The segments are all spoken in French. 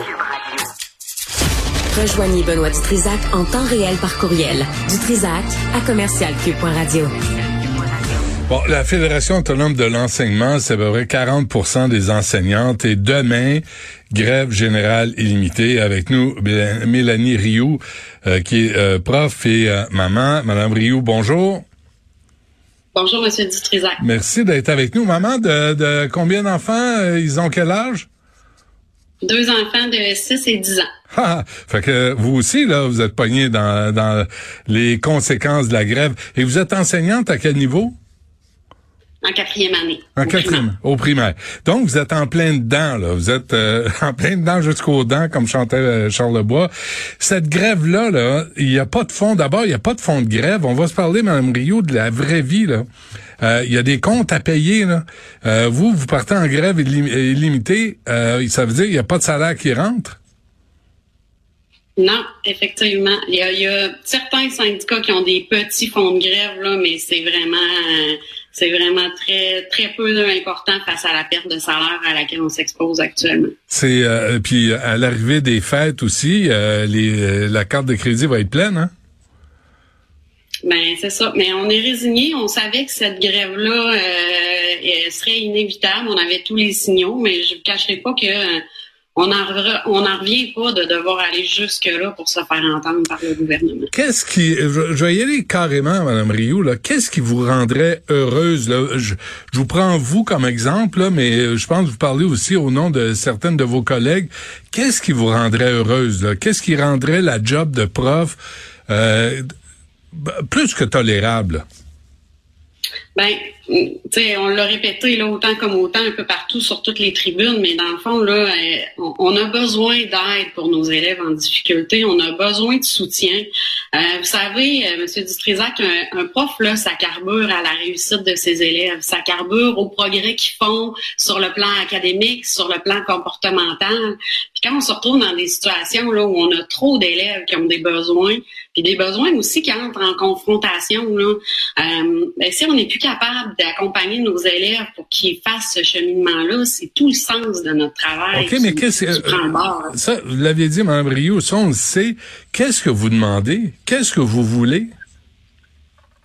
Radio. Rejoignez Benoît Dutrisac en temps réel par courriel. Dutrisac à commercialcube.radio. Bon, la Fédération autonome de l'enseignement, c'est à peu près 40% des enseignantes. Et demain, grève générale illimitée. Avec nous, Mélanie Rioux, euh, qui est euh, prof et euh, maman. Madame Rioux, bonjour. Bonjour, Monsieur Dutrisac. Merci d'être avec nous. Maman, de, de combien d'enfants? Ils ont quel âge? Deux enfants de 6 et 10 ans. Ah, fait que vous aussi, là, vous êtes pogné dans, dans les conséquences de la grève. Et vous êtes enseignante à quel niveau? En quatrième année. En quatrième, au primaire. Donc, vous êtes en plein dedans, là. Vous êtes euh, en plein dedans jusqu'aux dents, comme chantait euh, Charles Lebois. Cette grève-là, là, il n'y a pas de fond. D'abord, il n'y a pas de fond de grève. On va se parler, Mme Rio, de la vraie vie, là. Euh, il y a des comptes à payer, là. vous, vous partez en grève illimitée. ça veut dire qu'il n'y a pas de salaire qui rentre? Non, effectivement. Il y, a, il y, a, certains syndicats qui ont des petits fonds de grève, là, mais c'est vraiment c'est vraiment très très peu important face à la perte de salaire à laquelle on s'expose actuellement. C'est euh, puis à l'arrivée des fêtes aussi, euh, les, euh, la carte de crédit va être pleine, hein? Ben c'est ça. Mais on est résigné. On savait que cette grève-là serait inévitable. On avait tous les signaux, mais je ne cacherai pas que on n'en revient pas de devoir aller jusque-là pour se faire entendre par le gouvernement. Qu'est-ce qui, je, je, vais y aller carrément, Mme Rioux, là. Qu'est-ce qui vous rendrait heureuse, là? Je, je, vous prends vous comme exemple, là, mais je pense que vous parlez aussi au nom de certaines de vos collègues. Qu'est-ce qui vous rendrait heureuse, là? Qu'est-ce qui rendrait la job de prof, euh, plus que tolérable? Ben, on l'a répété là autant comme autant un peu partout sur toutes les tribunes, mais dans le fond là, euh, on, a besoin d'aide pour nos élèves en difficulté. On a besoin de soutien. Euh, vous savez, euh, Monsieur Dutrisac, un, prof là, ça carbure à la réussite de ses élèves, ça carbure au progrès qu'ils font sur le plan académique, sur le plan comportemental. Quand on se retrouve dans des situations là où on a trop d'élèves qui ont des besoins, puis des besoins aussi qui entrent en confrontation là, ben, si on n'est plus capable d'accompagner nos élèves pour qu'ils fassent ce cheminement-là, c'est tout le sens de notre travail. OK, mais qu'est-ce que... ça, vous l'aviez dit, Mme Rio, ça, on le sait. Qu'est-ce que vous demandez? Qu'est-ce que vous voulez?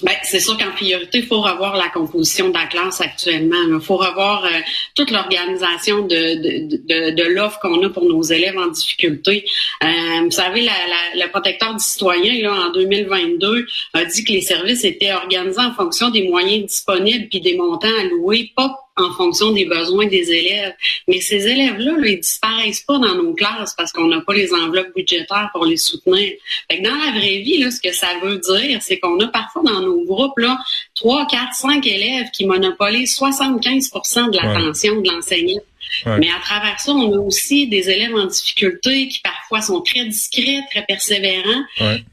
Ben, c'est sûr qu'en priorité, il faut revoir la composition de la classe actuellement. Il faut revoir euh, toute l'organisation de, de, de, de l'offre qu'on a pour nos élèves en difficulté. Euh, vous savez, la, la, le protecteur du citoyen, là, en 2022, a dit que les services étaient organisés en fonction des moyens disponibles puis des montants alloués, pas en fonction des besoins des élèves. Mais ces élèves-là, là, ils disparaissent pas dans nos classes parce qu'on n'a pas les enveloppes budgétaires pour les soutenir. Fait que dans la vraie vie, là, ce que ça veut dire, c'est qu'on a parfois dans nos groupes là, 3, 4, 5 élèves qui monopolisent 75% de l'attention de l'enseignant. Mais à travers ça, on a aussi des élèves en difficulté qui parfois sont très discrets, très persévérants.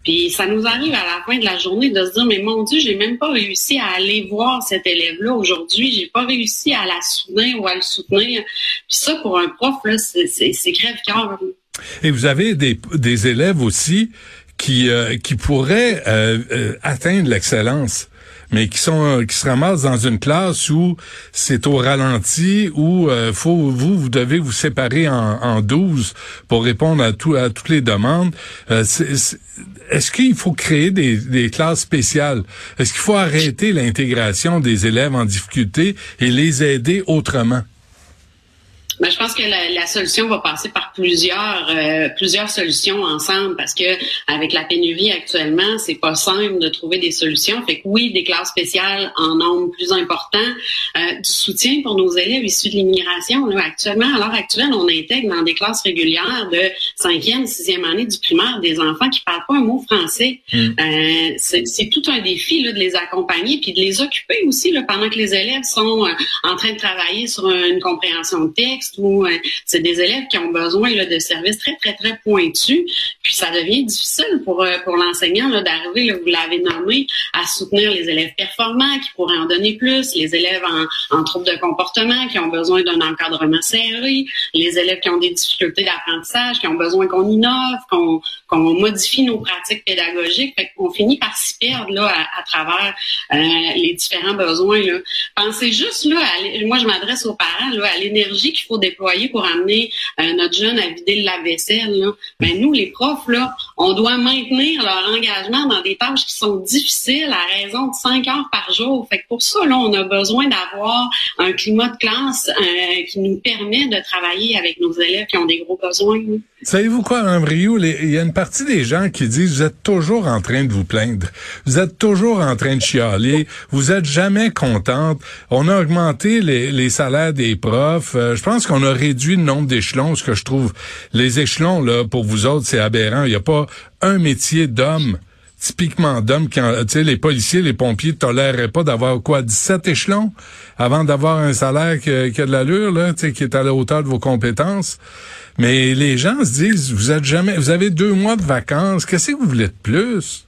Puis ça nous arrive à la fin de la journée de se dire mais mon Dieu, j'ai même pas réussi à aller voir cet élève-là aujourd'hui. J'ai pas réussi à la soutenir ou à le soutenir. Puis ça, pour un prof, là, c'est crève-cœur. Et vous avez des, des élèves aussi qui, euh, qui pourraient euh, euh, atteindre l'excellence mais qui sont qui se ramassent dans une classe où c'est au ralenti, où euh, faut vous vous devez vous séparer en, en 12 pour répondre à tout à toutes les demandes. Euh, est-ce qu'il faut créer des, des classes spéciales? Est-ce qu'il faut arrêter l'intégration des élèves en difficulté et les aider autrement? Ben, je pense que la, la, solution va passer par plusieurs euh, plusieurs solutions ensemble parce que avec la pénurie actuellement, c'est pas simple de trouver des solutions. Fait que oui, des classes spéciales en nombre plus important, euh, du soutien pour nos élèves issus de l'immigration. Là, actuellement, à l'heure actuelle, on intègre dans des classes régulières de cinquième, sixième année du primaire des enfants qui parlent pas un mot français. Hmm. Euh, c'est tout un défi là, de les accompagner puis de les occuper aussi là, pendant que les élèves sont euh, en train de travailler sur une compréhension de texte ou euh, c'est des élèves qui ont besoin de services très, très, très pointus. Puis ça devient difficile pour, euh, pour l'enseignant d'arriver, vous l'avez nommé, à soutenir les élèves performants qui pourraient en donner plus, les élèves en, en troubles de comportement qui ont besoin d'un encadrement serré, les élèves qui ont des difficultés d'apprentissage, qui ont besoin qu'on innove, qu'on qu'on modifie nos pratiques pédagogiques. Fait qu'on finit par s'y perdre là, à, travers euh, les différents besoins. Là. Pensez juste là, moi je m'adresse aux parents à l'énergie qu'il faut déployer pour amener euh, notre jeune à vider le lave-vaisselle. Là. Ben, nous, les profs, là, on doit maintenir leur engagement dans des tâches qui sont difficiles à raison de cinq heures par jour. Fait que pour ça, là, on a besoin d'avoir un climat de classe euh, qui nous permet de travailler avec nos élèves qui ont des gros besoins. Savez-vous quoi, Mme? Il y a une partie des gens qui disent vous êtes toujours en train de vous plaindre. Vous êtes toujours en train de chialer. Vous êtes jamais contente. On a augmenté les, les salaires des profs. Euh, je pense qu'on a réduit le nombre d'échelons, ce que je trouve. Les échelons, là, pour vous autres, c'est aberrant. Il n'y a pas un métier d'homme typiquement d'hommes qui, tu sais, les policiers, les pompiers toléreraient pas d'avoir quoi, 17 échelons avant d'avoir un salaire qui, a de l'allure, là, tu sais, qui est à la hauteur de vos compétences. Mais les gens se disent, vous êtes jamais, vous avez deux mois de vacances, qu'est-ce que vous voulez de plus?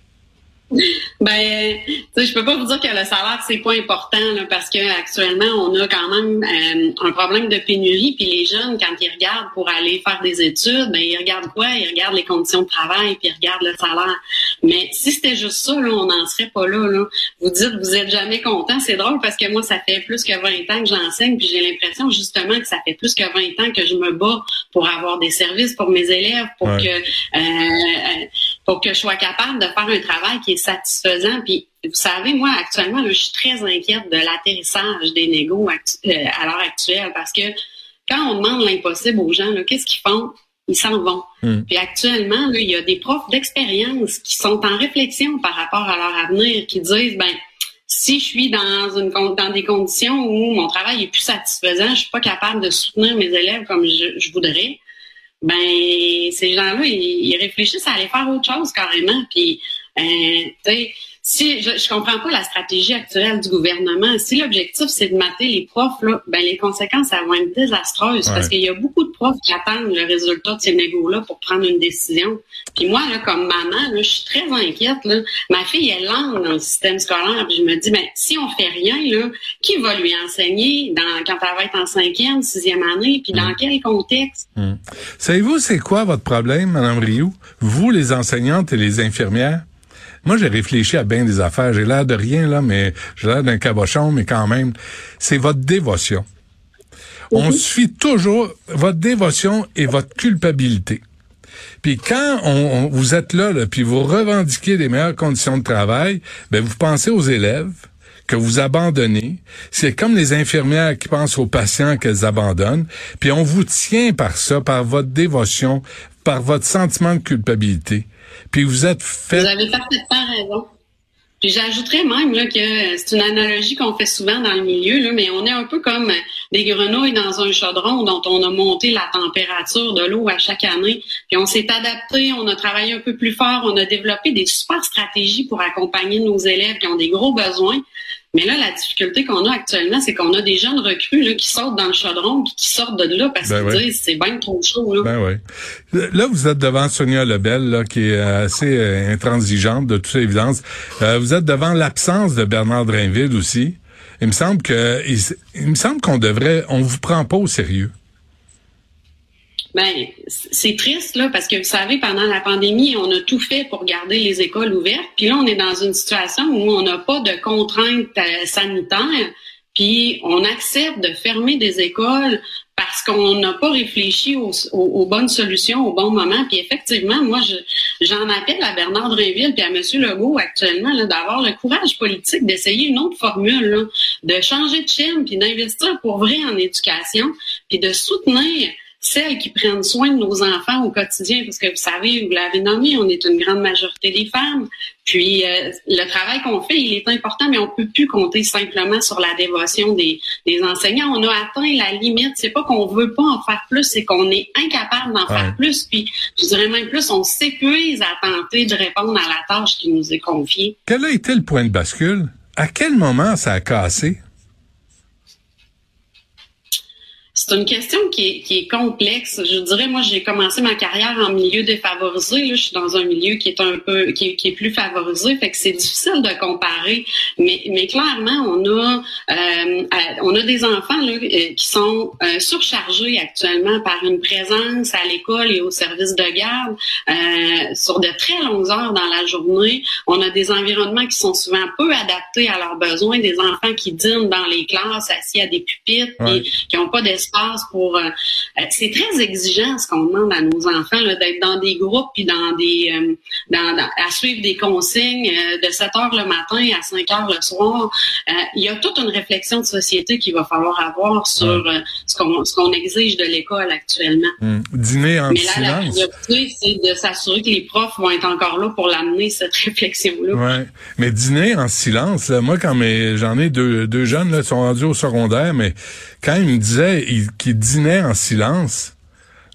Ben, tu sais, je peux pas vous dire que le salaire c'est pas important là, parce que actuellement on a quand même euh, un problème de pénurie. Puis les jeunes, quand ils regardent pour aller faire des études, ben ils regardent quoi? Ils regardent les conditions de travail puis ils regardent le salaire. Mais si c'était juste ça, là, on n'en serait pas là, là. Vous dites vous êtes jamais content, c'est drôle parce que moi ça fait plus que 20 ans que j'enseigne puis j'ai l'impression justement que ça fait plus que 20 ans que je me bats pour avoir des services pour mes élèves, pour que euh, euh, pour que je sois capable de faire un travail qui est satisfaisant. Puis, vous savez, moi, actuellement, je suis très inquiète de l'atterrissage des négos euh, à l'heure actuelle parce que quand on demande l'impossible aux gens, qu'est-ce qu'ils font? Ils s'en vont. Hmm. Puis actuellement, il y a des profs d'expérience qui sont en réflexion par rapport à leur avenir, qui disent, ben, si je suis dans une dans des conditions où mon travail est plus satisfaisant, je suis pas capable de soutenir mes élèves comme je voudrais, ben ces gens-là, ils, réfléchissent à aller faire autre chose carrément. Puis, euh, tu sais, si je, je comprends pas la stratégie actuelle du gouvernement, si l'objectif c'est de mater les profs, là, ben les conséquences elles vont être désastreuses parce qu'il y a beaucoup de profs qui attendent le résultat de ces négos-là pour prendre une décision. Puis moi, là, comme maman, là, je suis très inquiète. Là. Ma fille est lente dans le système scolaire. Puis je me dis, ben si on fait rien, là, qui va lui enseigner dans quand elle va être en cinquième, sixième année, puis dans mm. quel contexte? Mm. Savez-vous c'est quoi votre problème, Madame Rioux? Vous, les enseignantes et les infirmières? Moi, j'ai réfléchi à bien des affaires. J'ai l'air de rien, là, mais j'ai l'air d'un cabochon, mais quand même, c'est votre dévotion. On mhm. suit toujours votre dévotion et votre culpabilité. Puis quand on, vous êtes là, là, puis vous revendiquez des meilleures conditions de travail, ben vous pensez aux élèves que vous abandonnez. C'est comme les infirmières qui pensent aux patients qu'elles abandonnent. Puis on vous tient par ça, par votre dévotion, par votre sentiment de culpabilité. Puis vous êtes fait. Vous avez parfaitement raison. Puis j'ajouterais même là, que c'est une analogie qu'on fait souvent dans le milieu, là, mais on est un peu comme des grenouilles dans un chaudron dont on a monté la température de l'eau à chaque année. Puis on s'est adapté, on a travaillé un peu plus fort, on a développé des super stratégies pour accompagner nos élèves qui ont des gros besoins. Mais là, la difficulté qu'on a actuellement, c'est qu'on a des jeunes recrues là, qui sortent dans le chaudron puis qui sortent de là parce ben qu'ils disent c'est bien trop chaud. Là. Ben ouais. Là, vous êtes devant Sonia Lebel, là, qui est assez euh, intransigeante de toute évidence. Euh, vous êtes devant l'absence de Bernard Drinville aussi. Il me semble que il me semble qu'on devrait on vous prend pas au sérieux. Ben, c'est triste, là, parce que vous savez, pendant la pandémie, on a tout fait pour garder les écoles ouvertes. Puis là, on est dans une situation où on n'a pas de contraintes euh, sanitaires. Puis on accepte de fermer des écoles parce qu'on n'a pas réfléchi aux, bonnes solutions au bon moment. Puis effectivement, moi, j'en appelle à Bernard Drinville puis à M. Legault actuellement d'avoir le courage politique d'essayer une autre formule, de changer de chaîne puis d'investir pour vrai en éducation puis de soutenir celles qui prennent soin de nos enfants au quotidien, parce que vous savez, vous l'avez nommé, on est une grande majorité des femmes. Puis euh, le travail qu'on fait, il est important, mais on peut plus compter simplement sur la dévotion des, des enseignants. On a atteint la limite. C'est pas qu'on veut pas en faire plus, c'est qu'on est incapable d'en faire plus. Puis je dirais même plus, on s'épuise à tenter de répondre à la tâche qui nous est confiée. Quel a été le point de bascule? À quel moment ça a cassé? C'est une question qui est, qui est, complexe. Je dirais, moi, j'ai commencé ma carrière en milieu défavorisé. Là, je suis dans un milieu qui est un peu, qui, qui est plus favorisé, fait que c'est difficile de comparer. Mais, mais clairement, on a, euh, on a des enfants là, euh, qui sont euh, surchargés actuellement par une présence à l'école et au service de garde euh, sur de très longues heures dans la journée. On a des environnements qui sont souvent peu adaptés à leurs besoins, des enfants qui dînent dans les classes assis à des pupitres, et qui n'ont pas d'espace pour. Euh, euh, c'est très exigeant ce qu'on demande à nos enfants d'être dans des groupes puis dans des dans, à suivre des consignes de 7 heures le matin à 5 heures le soir. il y a toute une réflexion de société qu'il va falloir avoir sur ce qu'on ce qu'on exige de l'école actuellement. Hum. Dîner en Mais là, la priorité, c'est de s'assurer que les profs vont être encore là pour l'amener cette réflexion-là. Ouais. Mais dîner en silence, moi quand j'en ai deux, deux jeunes là, sont rendus au secondaire, mais quand ils me disaient qu'ils dînaient en silence,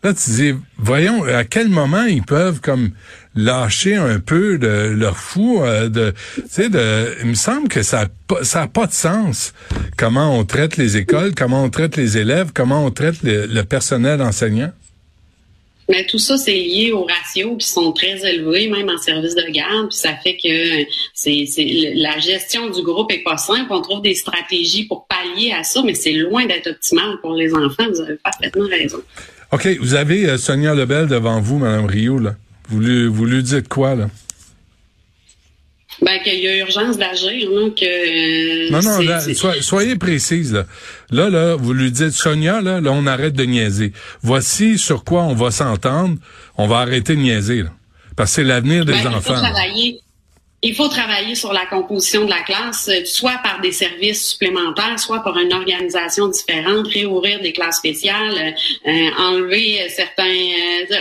là tu dis voyons à quel moment ils peuvent comme lâcher un peu de leur fou euh, de tu sais de il me semble que ça a, ça a pas de sens comment on traite les écoles comment on traite les élèves comment on traite le personnel enseignant mais tout ça, c'est lié aux ratios qui sont très élevés, même en service de garde. Puis ça fait que c'est, la gestion du groupe est pas simple. On trouve des stratégies pour pallier à ça, mais c'est loin d'être optimal pour les enfants. Vous avez parfaitement raison. OK. Vous avez euh, Sonia Lebel devant vous, Mme Rio. Là. Vous, lui, vous lui dites quoi, là? Ben, qu'il y a urgence d'agir, là, que... Euh, non, non, soyez précise, là. Là, là, vous lui dites, Sonia, là, là, on arrête de niaiser. Voici sur quoi on va s'entendre. On va arrêter de niaiser, là. Parce que c'est l'avenir des ben, enfants. Il faut travailler sur la composition de la classe, euh, soit par des services supplémentaires, soit par une organisation différente, réouvrir des classes spéciales, euh, euh, enlever certains,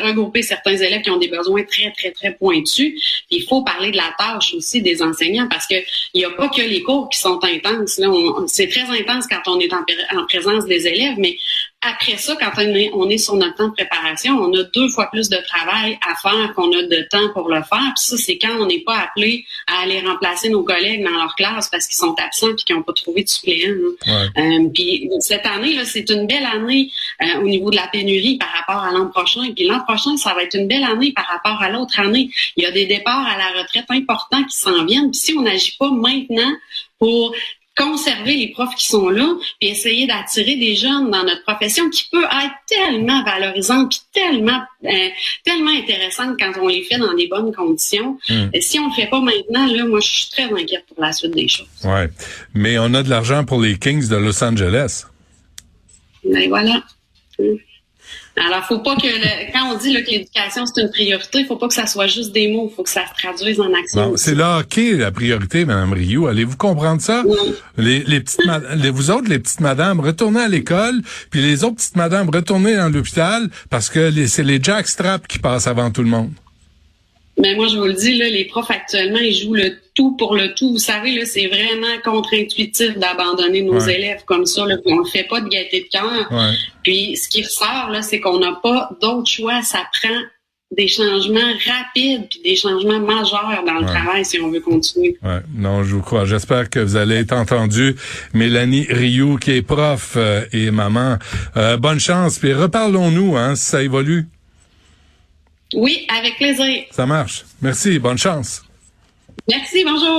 regrouper certains élèves qui ont des besoins très, très, très pointus. il faut parler de la tâche aussi des enseignants parce que il n'y a pas que les cours qui sont intenses. c'est très intense quand on est en, en présence des élèves, mais après ça, quand on est, sur notre temps de préparation, on a deux fois plus de travail à faire qu'on a de temps pour le faire. Puis ça, c'est quand on n'est pas appelé à aller remplacer nos collègues dans leur classe parce qu'ils sont absents et qu'ils n'ont pas trouvé de suppléant. Euh, puis cette année, là, c'est une belle année euh, au niveau de la pénurie par rapport à l'an prochain. Puis l'an prochain, ça va être une belle année par rapport à l'autre année. Il y a des départs à la retraite importants qui s'en viennent. Puis si on n'agit pas maintenant pour conserver les profs qui sont là, puis essayer d'attirer des jeunes dans notre profession qui peut être tellement valorisante, puis tellement euh, tellement intéressante quand on les fait dans des bonnes conditions. Hmm. Si on le fait pas maintenant, là, moi, je suis très inquiète pour la suite des choses. Ouais, mais on a de l'argent pour les Kings de Los Angeles. Ben voilà. Hmm. Alors, faut pas que quand on dit que l'éducation c'est une priorité, il faut pas que ça soit juste des mots, il faut que ça se traduise en action. c'est là qui la priorité, Madame Rio. Allez-vous comprendre ça? Les, les, petites, les, vous autres, les petites madames, retournez à l'école, puis les autres petites madames, retournez dans l'hôpital, parce que c'est les jackstraps qui passent avant tout le monde. Mais moi, je vous le dis, là, les profs actuellement, ils jouent le tout pour le tout. Vous savez, là, c'est vraiment contre-intuitif d'abandonner nos élèves comme ça. Là, on ne fait pas de gaieté de cœur. Puis ce qui ressort, là, c'est qu'on n'a pas d'autre choix. Ça prend des changements rapides puis des changements majeurs dans le travail si on veut continuer. Ouais. Non, je vous crois. J'espère que vous allez être entendu. Mélanie Rioux, qui est prof euh, et maman, euh, bonne chance. Puis reparlons-nous, hein, si ça évolue. Oui, avec plaisir. Ça marche. Merci. Bonne chance. Merci. Bonjour.